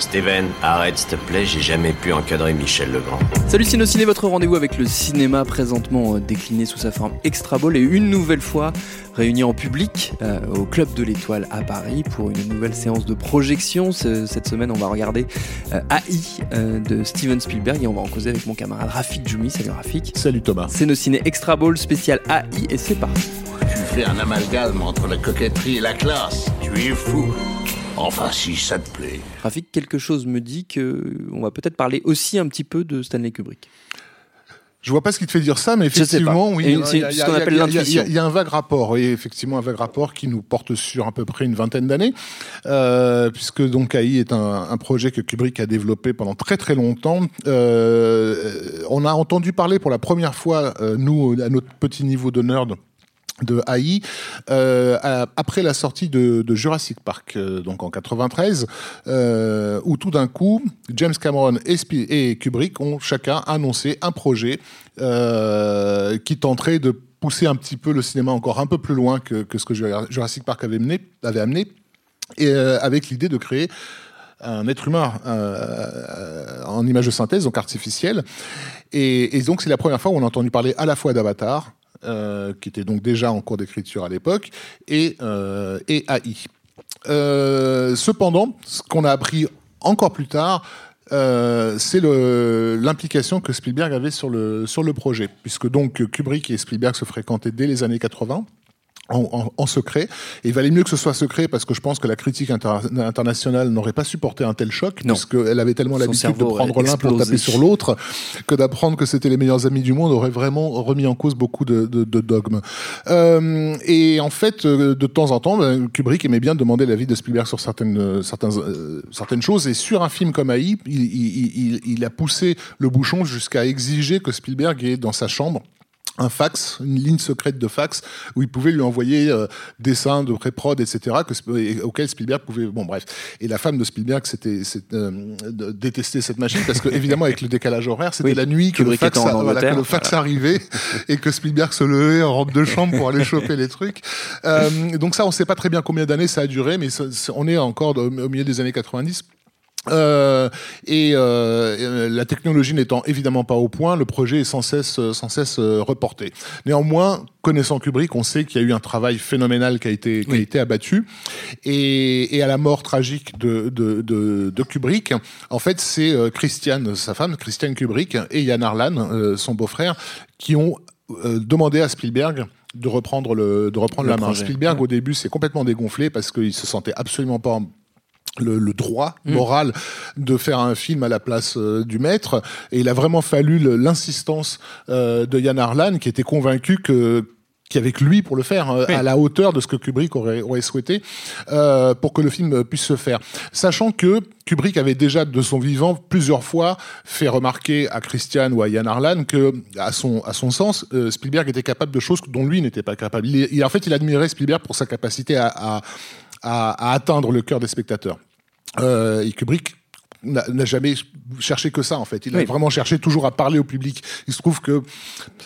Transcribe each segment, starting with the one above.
Steven, arrête s'il te plaît, j'ai jamais pu encadrer Michel Legrand. Salut Ciné, votre rendez-vous avec le cinéma présentement euh, décliné sous sa forme extra ball et une nouvelle fois réuni en public euh, au Club de l'Étoile à Paris pour une nouvelle séance de projection. Ce- cette semaine, on va regarder euh, AI euh, de Steven Spielberg et on va en causer avec mon camarade Rafik Djoumi. Salut Rafik. Salut Thomas. C'est nos ciné extra ball spécial AI et c'est parti. Tu fais un amalgame entre la coquetterie et la classe. Tu es fou. Enfin, si ça te plaît. Rafik, quelque chose me dit que on va peut-être parler aussi un petit peu de Stanley Kubrick. Je vois pas ce qui te fait dire ça, mais effectivement, oui. Et il y a- y un vague rapport, oui, effectivement, un vague rapport qui nous porte sur à peu près une vingtaine d'années, euh, puisque donc AI est un, un projet que Kubrick a développé pendant très très longtemps. Euh, on a entendu parler pour la première fois, euh, nous, à notre petit niveau de nerd, de AI euh, après la sortie de, Jurassic Park euh, donc en 93 euh, où tout d'un coup James Cameron et, et Kubrick ont chacun annoncé un projet qui tenterait de pousser un petit peu le cinéma encore un peu plus loin que, ce que Jura- Jurassic Park avait, avait amené et avec l'idée de créer un être humain en image de synthèse, donc artificielle. Et, et donc, c'est la première fois où on a entendu parler à la fois d'Avatar, euh, qui était donc déjà en cours d'écriture à l'époque, et, euh, et AI. Euh, cependant, ce qu'on a appris encore plus tard, c'est l'implication que Spielberg avait sur le, sur le projet, puisque donc Kubrick et Spielberg se fréquentaient dès les années 80 en, en- en secret. Et il valait mieux que ce soit secret parce que je pense que la critique inter- internationale n'aurait pas supporté un tel choc, puisqu'elle avait tellement l'habitude de prendre l'un pour taper sur l'autre que d'apprendre que c'était les meilleurs amis du monde aurait vraiment remis en cause beaucoup de, de- de dogmes. Euh, et en fait, euh, de temps en temps, ben, Kubrick aimait bien demander l'avis de Spielberg sur certaines, euh, certains, euh, certaines choses. Et sur un film comme AI, il, il- il- il a poussé le bouchon jusqu'à exiger que Spielberg ait dans sa chambre un fax, une ligne secrète de fax où il pouvait lui envoyer euh, dessins de pré-prod, etc., que, et auquel Spielberg pouvait. Bon, bref. Et la femme de Spielberg, c'était c'est, euh, de détester cette machine parce que évidemment avec le décalage horaire, c'était Oui, la nuit que le, fax, voilà, que le fax arrivait et que Spielberg se levait en robe de chambre pour aller choper les trucs. Euh, donc ça, on sait pas très bien combien d'années ça a duré, mais ça- on est encore au au milieu des années 90. Euh, et euh, euh, la technologie n'étant évidemment pas au point, le projet est sans cesse, euh, sans cesse euh, reporté. Néanmoins, connaissant Kubrick, on sait qu'il y a eu un travail phénoménal qui a été, qui a été abattu. Et, et à la mort tragique de, de, de, de Kubrick, en fait, c'est euh, Christiane, sa femme, Christiane Kubrick, et Yann Arlan, euh, son beau-frère, qui ont euh, demandé à Spielberg de reprendre, le, de reprendre Le la main. Spielberg, au début, s'est complètement dégonflé parce qu'il se sentait absolument pas le, le droit Mm. moral de faire un film à la place euh, du maître. Et il a vraiment fallu l'insistance euh, de Yann Arlan, qui était convaincu que qu'avec lui pour le faire euh, Oui. à la hauteur de ce que Kubrick aurait, aurait souhaité euh, pour que le film puisse se faire. Sachant que Kubrick avait déjà de son vivant plusieurs fois fait remarquer à Christian ou à Yann Arlan que à son à son sens euh, Spielberg était capable de choses dont lui n'était pas capable. Il, il- en fait il admirait Spielberg pour sa capacité à, à, à- à atteindre le cœur des spectateurs. Euh, et Kubrick n'a jamais cherché que ça en fait. Il Oui. a vraiment cherché toujours à parler au public. Il se trouve que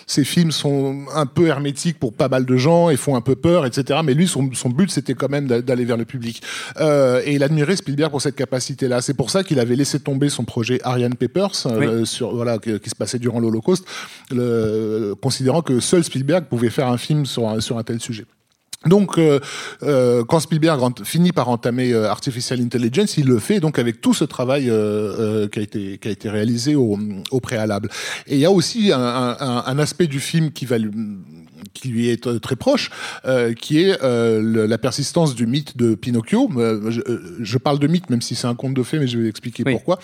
ces films sont un peu hermétiques pour pas mal de gens et font un peu peur, etc. Mais lui, son, son but, c'était quand même d'a- d'aller vers le public. Euh, et il admirait Spielberg pour cette capacité-là. C'est pour ça qu'il avait laissé tomber son projet Ariane Papers, euh, sur, voilà, qui, qui se passait durant l'Holocauste, considérant que seul Spielberg pouvait faire un film sur un, sur un tel sujet. Donc, euh, euh, quand Spielberg finit par entamer euh, Artificial Intelligence, il le fait donc avec tout ce travail euh, euh, qui a été qui a été réalisé au, au préalable. Et il y a aussi un, un- un aspect du film qui va lui qui lui est très proche, euh, qui est euh, le- la persistance du mythe de Pinocchio. Je, je parle de mythe, même si c'est un conte de fées, mais je vais expliquer Oui. pourquoi.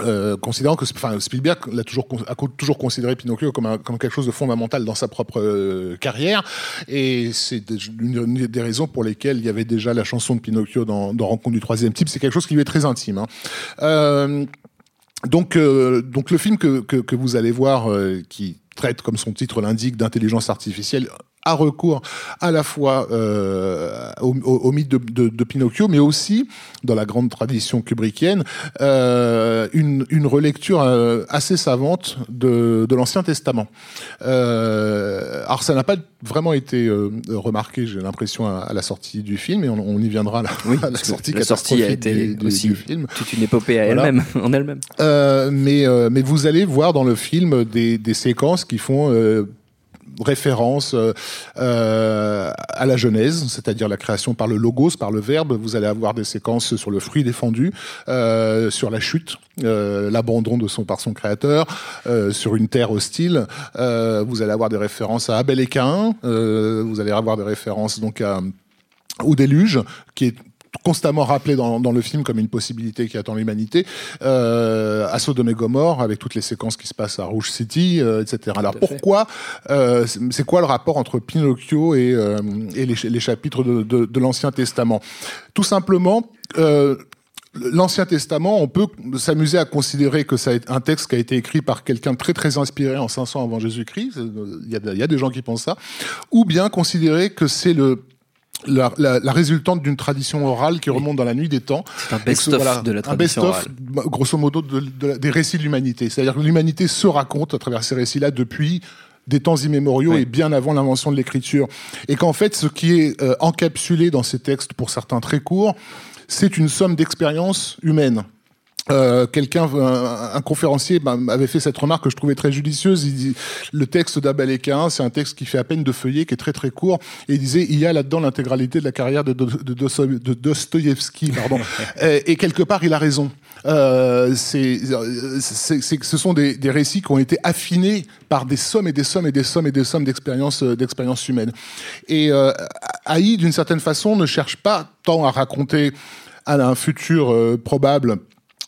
Euh, considérant que enfin, Spielberg l'a toujours, a toujours considéré Pinocchio comme, quelque chose de fondamental dans sa propre euh, carrière. Et c'est une des raisons pour lesquelles il y avait déjà la chanson de Pinocchio dans, Rencontre du troisième type. C'est quelque chose qui lui est très intime. Hein. Euh, donc, donc le film que, que vous allez voir, qui traite, comme son titre l'indique, d'intelligence artificielle, a recours à la fois euh, au, au, mythe de, de, de, Pinocchio, mais aussi, dans la grande tradition kubrickienne, euh, une, une, relecture euh, assez savante de, de l'Ancien Testament. Euh, alors ça n'a pas vraiment été euh, remarqué, j'ai l'impression, à, à, la sortie du film, et on, on y viendra là, oui, à la sortie la sortie a été du, aussi du film. toute une épopée à voilà. elle-même, en elle-même. mais, mais vous allez voir dans le film des, des séquences qui font référence euh, euh, à la Genèse, c'est-à-dire la création par le logos, par le verbe. Vous allez avoir des séquences sur le fruit défendu, euh, sur la chute, l'abandon de son par son créateur, sur une terre hostile. Vous allez avoir des références à Abel et vous allez avoir des références donc au déluge, qui est constamment rappelé dans, dans, le film comme une possibilité qui attend l'humanité, euh, Sodome et Gomorre, avec toutes les séquences qui se passent à Rouge City, euh, etc. Alors pourquoi, euh, c'est quoi le rapport entre Pinocchio et, euh, et les, les, chapitres de, de, de l'Ancien Testament? Tout simplement, euh, L'Ancien Testament, on peut s'amuser à considérer que c'est un texte qui a été écrit par quelqu'un très très inspiré en 500 avant Jésus-Christ. Il y, a, il y a des gens qui pensent ça. Ou bien considérer que c'est le la, la, la, résultante d'une tradition orale qui remonte dans la nuit des temps. C'est un best-of voilà, de la tradition un best-of, grosso modo, de, de, des récits de l'humanité. C'est-à-dire que l'humanité se raconte à travers ces récits-là depuis des temps immémoriaux oui. et bien avant l'invention de l'écriture. Et qu'en fait, ce qui est euh, encapsulé dans ces textes, pour certains très courts, c'est une somme d'expériences humaines. Euh, quelqu'un, un, un, conférencier bah, avait fait cette remarque que je trouvais très judicieuse. Il dit, le texte d'Abel et Cain, c'est un texte qui fait à peine de feuillet, qui est très très court. Et il disait, il y a là-dedans l'intégralité de la carrière de, de, de, de Dostoïevski, pardon. et, et, quelque part, il a raison. Euh, c'est, c'est, ce sont des, des, récits qui ont été affinés par des sommes et des sommes et des sommes et des sommes d'expériences d'expérience humaines. Et euh, Haï, d'une certaine façon, ne cherche pas tant à raconter à un futur euh, probable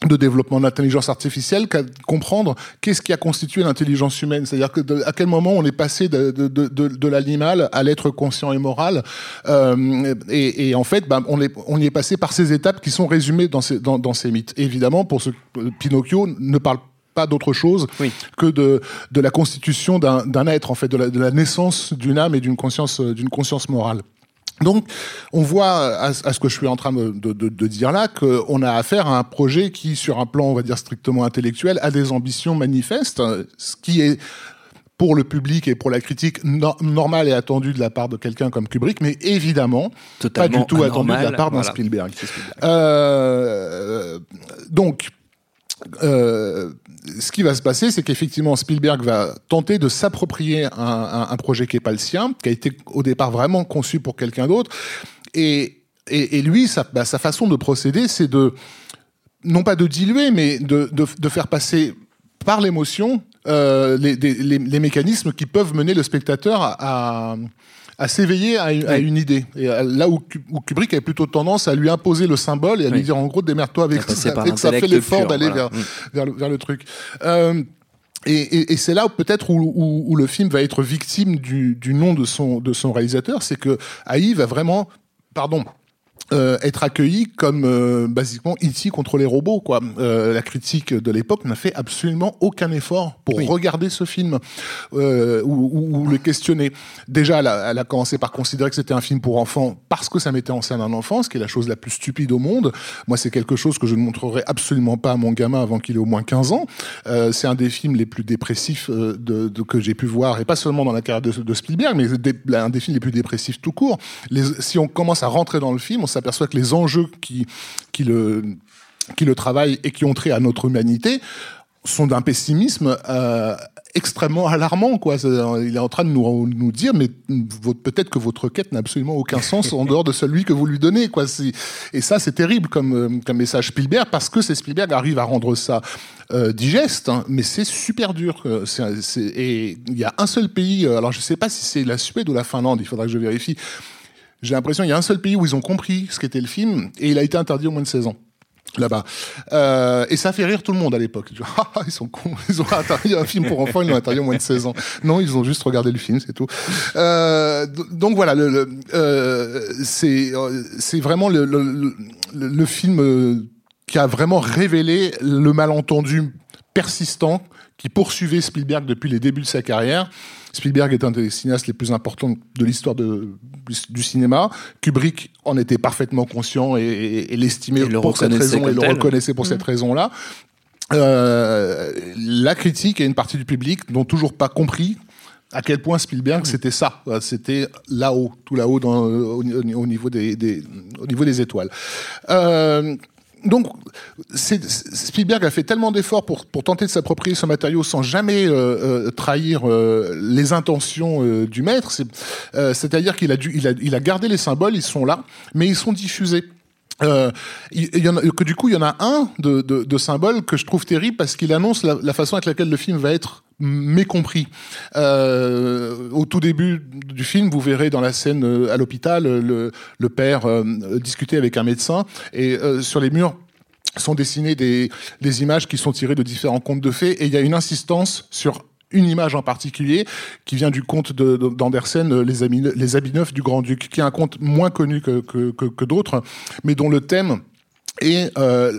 de développement d'intelligence artificielle qu'à comprendre qu'est-ce qui a constitué l'intelligence humaine. C'est-à-dire que de, à quel moment on est passé de, de, de, de l'animal à l'être conscient et moral. Euh, et, et, en fait, ben, on, est, on y est passé par ces étapes qui sont résumées dans ces, dans, dans ces mythes. Et évidemment, pour ce Pinocchio ne parle pas d'autre chose oui. que de, de la constitution d'un être, en fait, de la, de la naissance d'une âme et d'une conscience, d'une conscience morale. Donc, on voit à, à, ce que je suis en train de, de, de dire là qu'on a affaire à un projet qui, sur un plan, on va dire strictement intellectuel, a des ambitions manifestes, ce qui est pour le public et pour la critique no normal et attendu de la part de quelqu'un comme Kubrick, mais évidemment Totalement pas du tout anormal, attendu de la part d'un voilà. Spielberg. Spielberg. Euh, donc, euh, ce qui va se passer, c'est qu'effectivement Spielberg va tenter de s'approprier un, projet qui n'est pas le sien, qui a été au départ vraiment conçu pour quelqu'un d'autre, et, lui, sa, bah, sa façon de procéder, c'est de non pas de diluer, mais de, faire passer par l'émotion euh, les, mécanismes qui peuvent mener le spectateur à à s'éveiller à, à, une idée. Et là où, où, Kubrick avait plutôt tendance à lui imposer le symbole et à oui. lui dire en gros démerde-toi avec ça, ça, fait, ça fait l'effort d'aller voilà. vers, mmh. vers, le, vers, le, truc. Euh, et, et, et c'est là peut-être où, où, où, le film va être victime du, du nom de son, de son réalisateur, c'est que Haï va vraiment, pardon, euh, être accueilli comme euh, basiquement E.T. contre les robots. Quoi. Euh, la critique de l'époque n'a fait absolument aucun effort pour oui. regarder ce film euh, ou, ou, ou, le questionner. Déjà, elle a, elle a, commencé par considérer que c'était un film pour enfants parce que ça mettait en scène un enfant, ce qui est la chose la plus stupide au monde. Moi, c'est quelque chose que je ne montrerai absolument pas à mon gamin avant qu'il ait au moins 15 ans. Euh, c'est un des films les plus dépressifs euh, de, de, que j'ai pu voir, et pas seulement dans la carrière de, de Spielberg, mais des, un des films les plus dépressifs tout court. Les, si on commence à rentrer dans le film, on s'aperçoit que les enjeux qui, qui, le, qui le travaillent et qui ont trait à notre humanité sont d'un pessimisme euh, extrêmement alarmant. Quoi. Il est en train de nous, nous dire, mais peut-être que votre quête n'a absolument aucun sens en dehors de celui que vous lui donnez. Quoi. Et ça, c'est terrible comme, euh, comme message Spielberg, parce que c'est Spielberg arrive à rendre ça euh, digeste, hein, mais c'est super dur. Et il y a un seul pays, alors je ne sais pas si c'est la Suède ou la Finlande, il faudra que je vérifie, j'ai l'impression qu'il y a un seul pays où ils ont compris ce qu'était le film et il a été interdit au moins de 16 ans. là-bas. Euh, et ça fait rire tout le monde à l'époque. Ah, ah, ils sont cons, ils ont interdit un film pour enfants, ils l'ont interdit au moins de 16 ans. Non, ils ont juste regardé le film, c'est tout. Euh, donc voilà, le, le euh, c'est euh, c'est vraiment le, le, le film euh, qui a vraiment révélé le malentendu persistant qui poursuivait Spielberg depuis les débuts de sa carrière. Spielberg est un des cinéastes les plus importants de l'histoire du cinéma. Kubrick en était parfaitement conscient et, et, et l'estimait pour cette raison et le reconnaissait pour mmh. cette raison-là. Euh, la critique et une partie du public n'ont toujours pas compris à quel point Spielberg mmh. c'était ça, c'était là-haut, tout là-haut au, au, niveau des, des, au niveau des étoiles. Euh, donc, Spielberg a fait tellement d'efforts pour, pour tenter de s'approprier ce matériau sans jamais euh, euh, trahir euh, les intentions euh, du maître. C'est-à-dire qu'il a, il a, il a gardé les symboles, ils sont là, mais ils sont diffusés. Euh, il, y en a, que du coup, il y en a un de, de, de que je trouve terrible parce qu'il annonce la, la, façon avec laquelle le film va être mécompris. Euh, au tout début du film, vous verrez dans la scène à l'hôpital le, le, père euh, discuter avec un médecin et euh, sur les murs sont dessinées des, images qui sont tirées de différents contes de fées et il y a une insistance sur une image en particulier qui vient du conte d'Andersen, de, les, habits neufs du Grand-Duc, qui est un conte moins connu que, que d'autres, mais dont le thème et euh,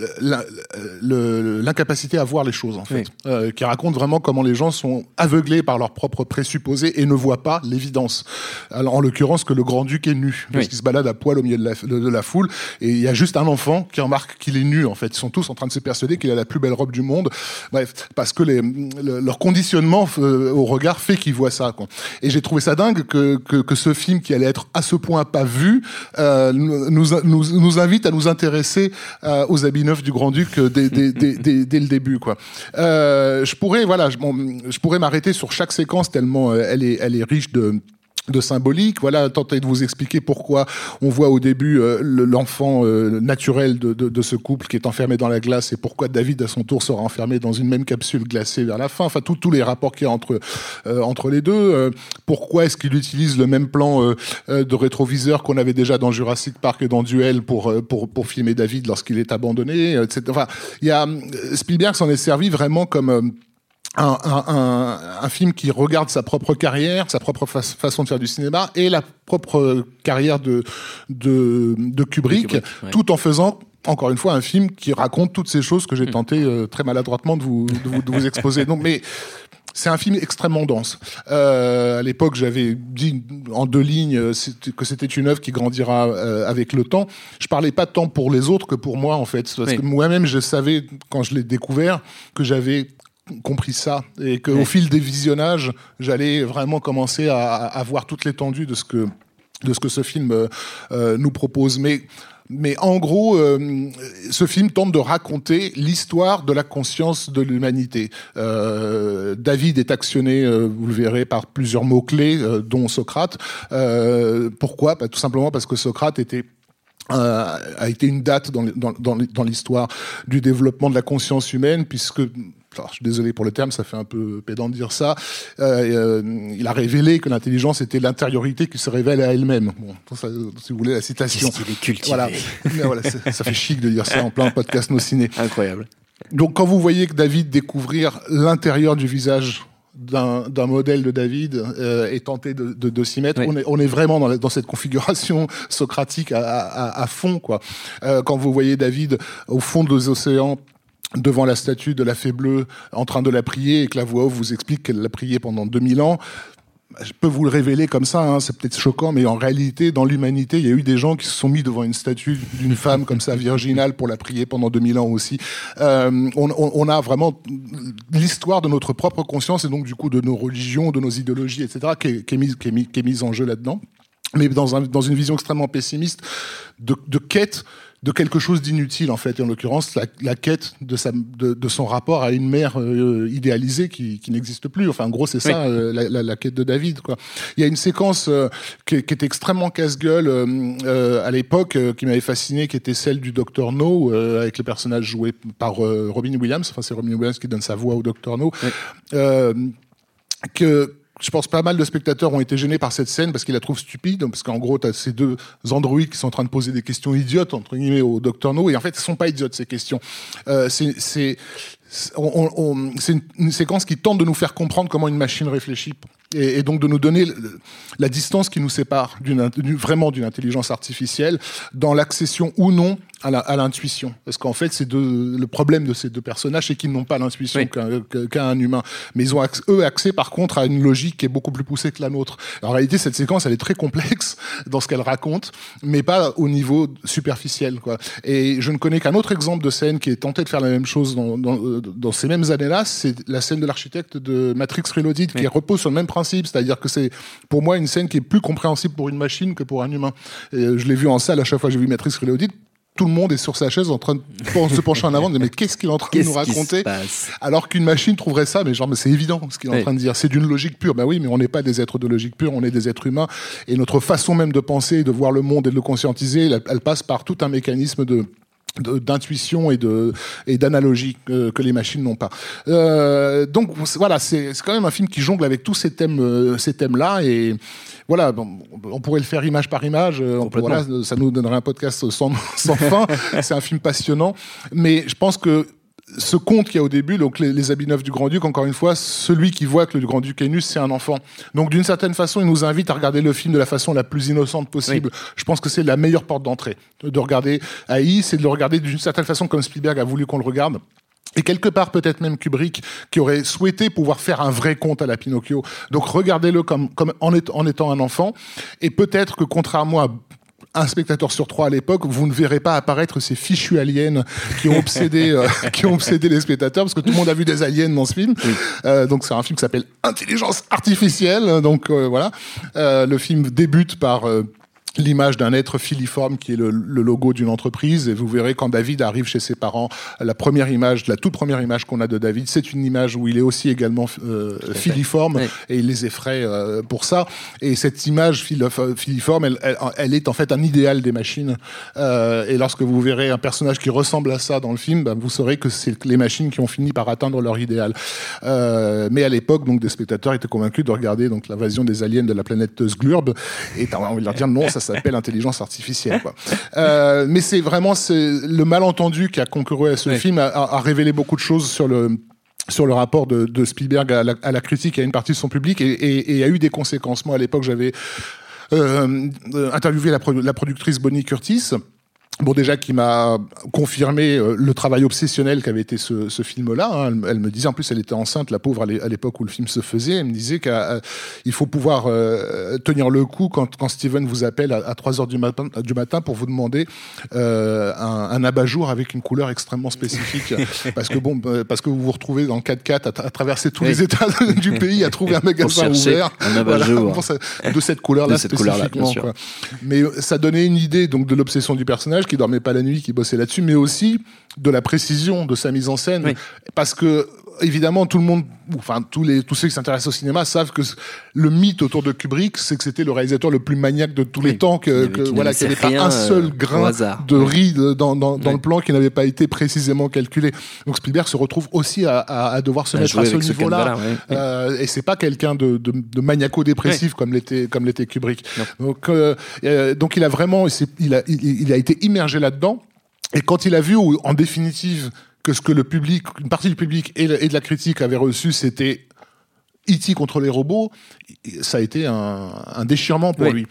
l'incapacité à voir les choses en fait, oui. euh, qui raconte vraiment comment les gens sont aveuglés par leurs propres présupposés et ne voient pas l'évidence. Alors en l'occurrence que le grand duc est nu, parce oui. qu'il se balade à poil au milieu de la, de, de la foule, et il y a juste un enfant qui remarque qu'il est nu en fait. Ils sont tous en train de se persuader qu'il a la plus belle robe du monde. Bref, parce que les, le, leur conditionnement euh, au regard fait qu'ils voient ça. Quoi. Et j'ai trouvé ça dingue que, que, que, ce film qui allait être à ce point pas vu euh, nous, nous, nous invite à nous intéresser euh, aux habits neufs du Grand-Duc euh, dès, dès, le début. Quoi. Euh, je pourrais, voilà, je, je pourrais m'arrêter sur chaque séquence tellement euh, elle est, elle est riche de de symbolique. Voilà, tenter de vous expliquer pourquoi on voit au début euh, l'enfant euh, naturel de, de, de, ce couple qui est enfermé dans la glace et pourquoi David à son tour sera enfermé dans une même capsule glacée vers la fin. Enfin, tous les rapports qu'il y a entre euh, entre les deux. Euh, pourquoi est-ce qu'il utilise le même plan euh, euh, de rétroviseur qu'on avait déjà dans Jurassic Park et dans Duel pour pour pour filmer David lorsqu'il est abandonné, etc. Enfin, il y a Spielberg s'en est servi vraiment comme un, un, un, film qui regarde sa propre carrière, sa propre fa façon de faire du cinéma et la propre carrière de, de, de Kubrick, Kubrick ouais. tout en faisant encore une fois un film qui raconte toutes ces choses que j'ai mm. tenté euh, très maladroitement de vous, de vous, de vous exposer. Donc, mais c'est un film extrêmement dense. Euh, à l'époque, j'avais dit en deux lignes euh, que c'était une œuvre qui grandira euh, avec le temps. Je parlais pas tant pour les autres que pour moi, en fait, parce oui. que moi-même, je savais quand je l'ai découvert que j'avais compris ça et qu'au oui. fil des visionnages, j'allais vraiment commencer à, à, voir toute l'étendue de ce que de ce que ce film euh, euh nous propose. Mais mais en gros, euh, ce film tente de raconter l'histoire de la conscience de l'humanité. Euh, David est actionné, euh, vous le verrez, par plusieurs mots-clés, dont Socrate. Pourquoi? Bah, Tout simplement parce que Socrate était a été une date dans, dans, dans, dans l'histoire du développement de la conscience humaine, puisque alors, je suis désolé pour le terme, ça fait un peu pédant de dire ça. Euh, euh, il a révélé que l'intelligence était l'intériorité qui se révèle à elle-même. Bon, ça, si vous voulez la citation. Voilà, voilà ça fait chic de dire ça en plein podcast nos ciné. Incroyable. Donc quand vous voyez que David découvrir l'intérieur du visage d'un modèle de David euh, et tenter de, de, de s'y mettre. Oui. On, est, on est vraiment dans, la, dans cette configuration socratique à, à, à fond. Quoi. Euh, quand vous voyez David au fond des océans devant la statue de la fée bleue en train de la prier et que la voix off vous explique qu'elle l'a prié pendant 2000 ans, je peux vous le révéler comme ça, hein, c'est peut-être choquant, mais en réalité, dans l'humanité, il y a eu des gens qui se sont mis devant une statue d'une femme comme ça, virginale, pour la prier pendant 2000 ans aussi. Euh, on, a vraiment l'histoire de notre propre conscience et donc du coup de nos religions, de nos idéologies, etc., qui est, mise, en jeu là-dedans. Mais dans, un, dans une vision extrêmement pessimiste de quête de quelque chose d'inutile en fait, et en l'occurrence la, la, quête de, sa, de, de, son rapport à une mère euh, idéalisée qui, qui n'existe plus. Enfin, en gros, c'est ça oui. euh, la, la, la, quête de David. Quoi. Il y a une séquence euh, qui, qui, est extrêmement casse-gueule euh, euh, à l'époque, qui m'avait fasciné, qui était celle du Docteur No, avec les personnages joués par Robin Williams. Enfin, c'est Robin Williams qui donne sa voix au Docteur No. Oui. que je pense pas mal de spectateurs ont été gênés par cette scène parce qu'ils la trouvent stupide, parce qu'en gros, tu as ces deux androïdes qui sont en train de poser des questions idiotes, entre guillemets, au Docteur No, et en fait, ce sont pas idiotes, ces questions. Euh, c'est une, séquence qui tente de nous faire comprendre comment une machine réfléchit et, et, donc de nous donner la distance qui nous sépare d'une, vraiment d'une intelligence artificielle dans l'accession ou non à l'intuition. Parce qu'en fait, c'est le problème de ces deux personnages, c'est qu'ils n'ont pas l'intuition qu'un, humain. Mais ils ont eux accès par contre à une logique qui est beaucoup plus poussée que la nôtre. En réalité, cette séquence, elle est très complexe dans ce qu'elle raconte, mais pas au niveau superficiel. Quoi. Et je ne connais qu'un autre exemple de scène qui est tenté de faire la même chose dans, dans, dans ces mêmes années-là, c'est la scène de l'architecte de Matrix Reloaded, qui repose sur le même principe c'est-à-dire que c'est pour moi une scène qui est plus compréhensible pour une machine que pour un humain. Et je l'ai vu en salle à chaque fois que j'ai vu Matrix Reloaded, tout le monde est sur sa chaise en train de se pencher en avant, de mais qu'est-ce qu'il est en train de nous raconter Alors qu'une machine trouverait ça, mais genre, mais c'est évident ce qu'il est en train de dire. C'est d'une logique pure. Bah oui, mais on n'est pas des êtres de logique pure, on est des êtres humains. Et notre façon même de penser, de voir le monde et de le conscientiser, elle passe par tout un mécanisme de d'intuition et de et d'analogie que, que, les machines n'ont pas. Euh, donc voilà, c'est quand même un film qui jongle avec tous ces thèmes euh, ces thèmes là et voilà, bon, on pourrait le faire image par image. Euh, voilà, ça nous donnerait un podcast sans, sans fin. c'est un film passionnant, mais je pense que ce conte qu'il y a au début, donc les, habits neufs du Grand-Duc, encore une fois, celui qui voit que le Grand-Duc est nu, c'est un enfant. Donc d'une certaine façon, il nous invite à regarder le film de la façon la plus innocente possible. Je pense que c'est la meilleure porte d'entrée de regarder AI, c'est de le regarder d'une certaine façon comme Spielberg a voulu qu'on le regarde. Et quelque part, peut-être même Kubrick, qui aurait souhaité pouvoir faire un vrai conte à la Pinocchio. Donc regardez-le comme, comme en, en étant un enfant. Et peut-être que contrairement à un spectateur sur trois à l'époque, vous ne verrez pas apparaître ces fichus aliens qui ont obsédé, euh, qui ont obsédé les spectateurs, parce que tout le monde a vu des aliens dans ce film. Euh, donc c'est un film qui s'appelle Intelligence artificielle. Donc euh, voilà, le film débute par l'image d'un être filiforme qui est le, logo d'une entreprise. Et vous verrez quand David arrive chez ses parents la première image la toute première image qu'on a de David c'est une image où il est aussi également euh, filiforme et il les effraie euh, pour ça. Et cette image filiforme elle, elle, est en fait un idéal des machines. Euh, et lorsque vous verrez un personnage qui ressemble à ça dans le film ben, vous saurez que c'est les machines qui ont fini par atteindre leur idéal. Mais à l'époque donc des spectateurs étaient convaincus de regarder donc l'invasion des aliens de la planète Sglurb. Et t'as envie de leur dire non ça ça s'appelle intelligence artificielle. Quoi. Euh, mais c'est vraiment le malentendu qui a concouru à ce film a, a, révélé beaucoup de choses sur le sur le rapport de, de Spielberg à la, à la, critique et à une partie de son public et, et, et a eu des conséquences. Moi, à l'époque, j'avais euh, interviewé la, la productrice Bonnie Curtis Bon, déjà, qui m'a confirmé euh, le travail obsessionnel qu'avait été ce, ce film-là. Hein. Elle, me disait, en plus, elle était enceinte, la pauvre, à l'époque où le film se faisait. Elle me disait qu'il faut pouvoir euh, tenir le coup quand, quand Steven vous appelle à, 3 heures du matin, du matin pour vous demander euh, un, un abat-jour avec une couleur extrêmement spécifique. parce que bon, parce que vous vous retrouvez dans le 4x4 à, traverser tous les états du pays à trouver un magasin ouvert. Un abat-jour. de cette couleur-là spécifiquement. Couleur Mais ça donnait une idée donc de l'obsession du personnage qui dormait pas la nuit, qui bossait là-dessus, mais aussi de la précision de sa mise en scène, parce que évidemment tout le monde, enfin tous les tous ceux qui s'intéressent au cinéma savent que le mythe autour de Kubrick, c'est que c'était le réalisateur le plus maniaque de tous les temps, que, voilà, qu'il n'y avait pas un seul euh, grain de riz dans, dans, dans le plan qui n'avait pas été précisément calculé. Donc Spielberg se retrouve aussi à, à, devoir se mettre à ce niveau-là, euh, et c'est pas quelqu'un de, de, de maniaco-dépressif comme l'était comme l'était Kubrick. Donc euh, donc il a vraiment il a il, il a été immergé là-dedans. Et quand il a vu, en définitive, que ce que le public, une partie du public et, de la critique avaient reçu, c'était E.T. contre les robots, ça a été un, un déchirement pour lui.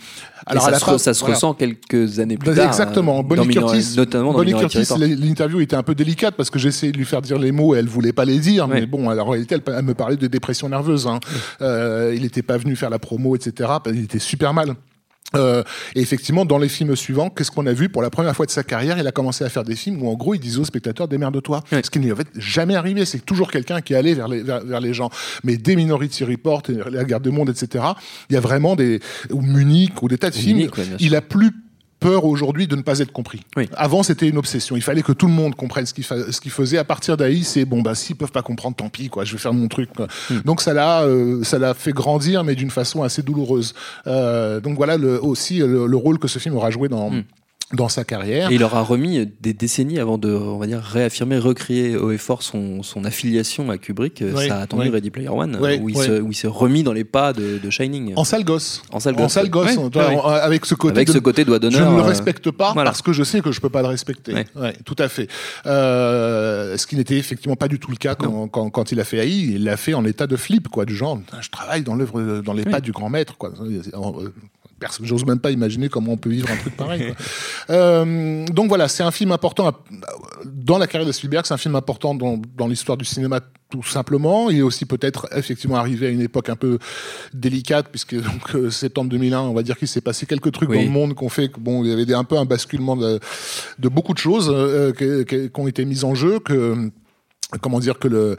Alors ça, se, ça se ressent quelques années plus tard. Exactement. Bonnie Curtis, notamment Bonnie Curtis, l'interview était un peu délicate parce que j'essayais de lui faire dire les mots et elle voulait pas les dire. Mais bon, alors, en réalité, elle, me parlait de dépression nerveuse. Hein. Euh, il n'était pas venu faire la promo, etc. Il était super mal. Euh, et effectivement, dans les films suivants, qu'est-ce qu'on a vu pour la première fois de sa carrière Il a commencé à faire des films où, en gros, il disait aux spectateurs démerde-toi. Ce qui n'est en fait jamais arrivé. C'est toujours quelqu'un qui allait vers les, vers, les gens. Mais des Minority Report, la Garde du Monde, etc. Il y a vraiment des ou Munich ou des tas de films. il a plus peur aujourd'hui de ne pas être compris. Avant, c'était une obsession. Il fallait que tout le monde comprenne ce qu'il ce faisait. À partir d'ahí, c'est bon, bah s'ils peuvent pas comprendre, tant pis, quoi. Je vais faire mon truc. Hmm. Donc ça l'a, euh, ça l'a fait grandir, mais d'une façon assez douloureuse. Euh, donc voilà le, aussi le, rôle que ce film aura joué dans. Hmm dans sa carrière. Et il aura remis des décennies avant de, on va dire, réaffirmer, recréer haut et fort son, son affiliation à Kubrick. Oui, ça a attendu oui. Ready Player One, Oui, où, il se, où il s'est remis dans les pas de, de Shining. En sale gosse. En sale gosse. En sale gosse. Ouais, on- ouais, ouais. Avec ce côté. Avec de- ce côté doigt Je d'honneur. ne le euh, respecte pas voilà. parce que je sais que je peux pas le respecter. Ouais. Ouais, tout à fait. Euh, ce qui n'était effectivement pas du tout le cas quand, quand, quand il a fait AI. Il l'a fait en état de flip, quoi, du genre, je travaille dans l'œuvre, dans les pas du grand maître, quoi. J'ose même pas imaginer comment on peut vivre un truc pareil. quoi. Euh, donc voilà, c'est un film important à- dans la carrière de Spielberg. C'est un film important dans, dans l'histoire du cinéma tout simplement. Il est aussi peut-être effectivement arrivé à une époque un peu délicate puisque donc euh, septembre 2001, on va dire qu'il s'est passé quelques trucs Oui. dans le monde qu'on fait que bon, il y avait des- un peu un basculement de, de beaucoup de choses euh, qui ont été mises en jeu que comment dire que le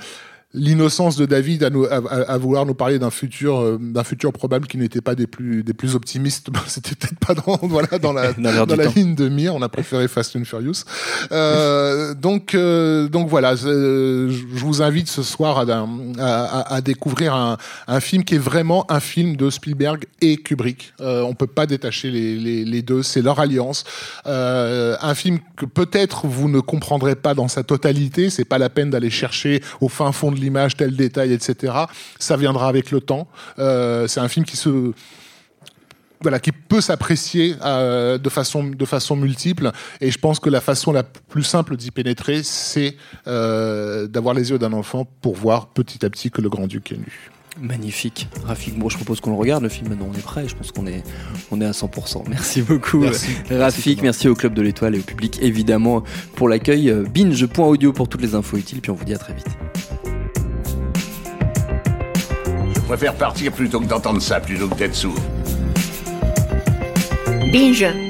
l'innocence de David à, nous, à, à- vouloir nous parler d'un futur euh, d'un futur probable qui n'était pas des plus des plus optimistes. C'était peut-être pas dans voilà dans la Dans la temps. ligne de mire. On a préféré Fast and Furious. Euh, donc euh, donc voilà je vous invite ce soir à, à, à- à découvrir un, un film qui est vraiment un film de Spielberg et Kubrick. Euh, on peut pas détacher les, les, les deux c'est leur alliance. Euh, un film que peut-être vous ne comprendrez pas dans sa totalité. C'est pas la peine d'aller chercher au fin fond de l'image tel détail etc ça viendra avec le temps Euh, c'est un film qui se voilà, qui peut s'apprécier euh, de façon de façon multiple. Et je pense que la façon la plus simple d'y pénétrer, c'est euh, d'avoir les yeux d'un enfant pour voir petit à petit que le grand duc est nu. Magnifique. Rafik, bon, je propose qu'on le regarde, le film. Maintenant, on est prêt. Je pense qu'on est, on est à 100%. Merci beaucoup. Merci. Rafik, merci au Club de l'Étoile et au public, évidemment, pour l'accueil. Binge.audio pour toutes les infos utiles. Puis on vous dit à très vite. Je préfère partir plutôt que d'entendre ça, plutôt que d'être sourd. Binge.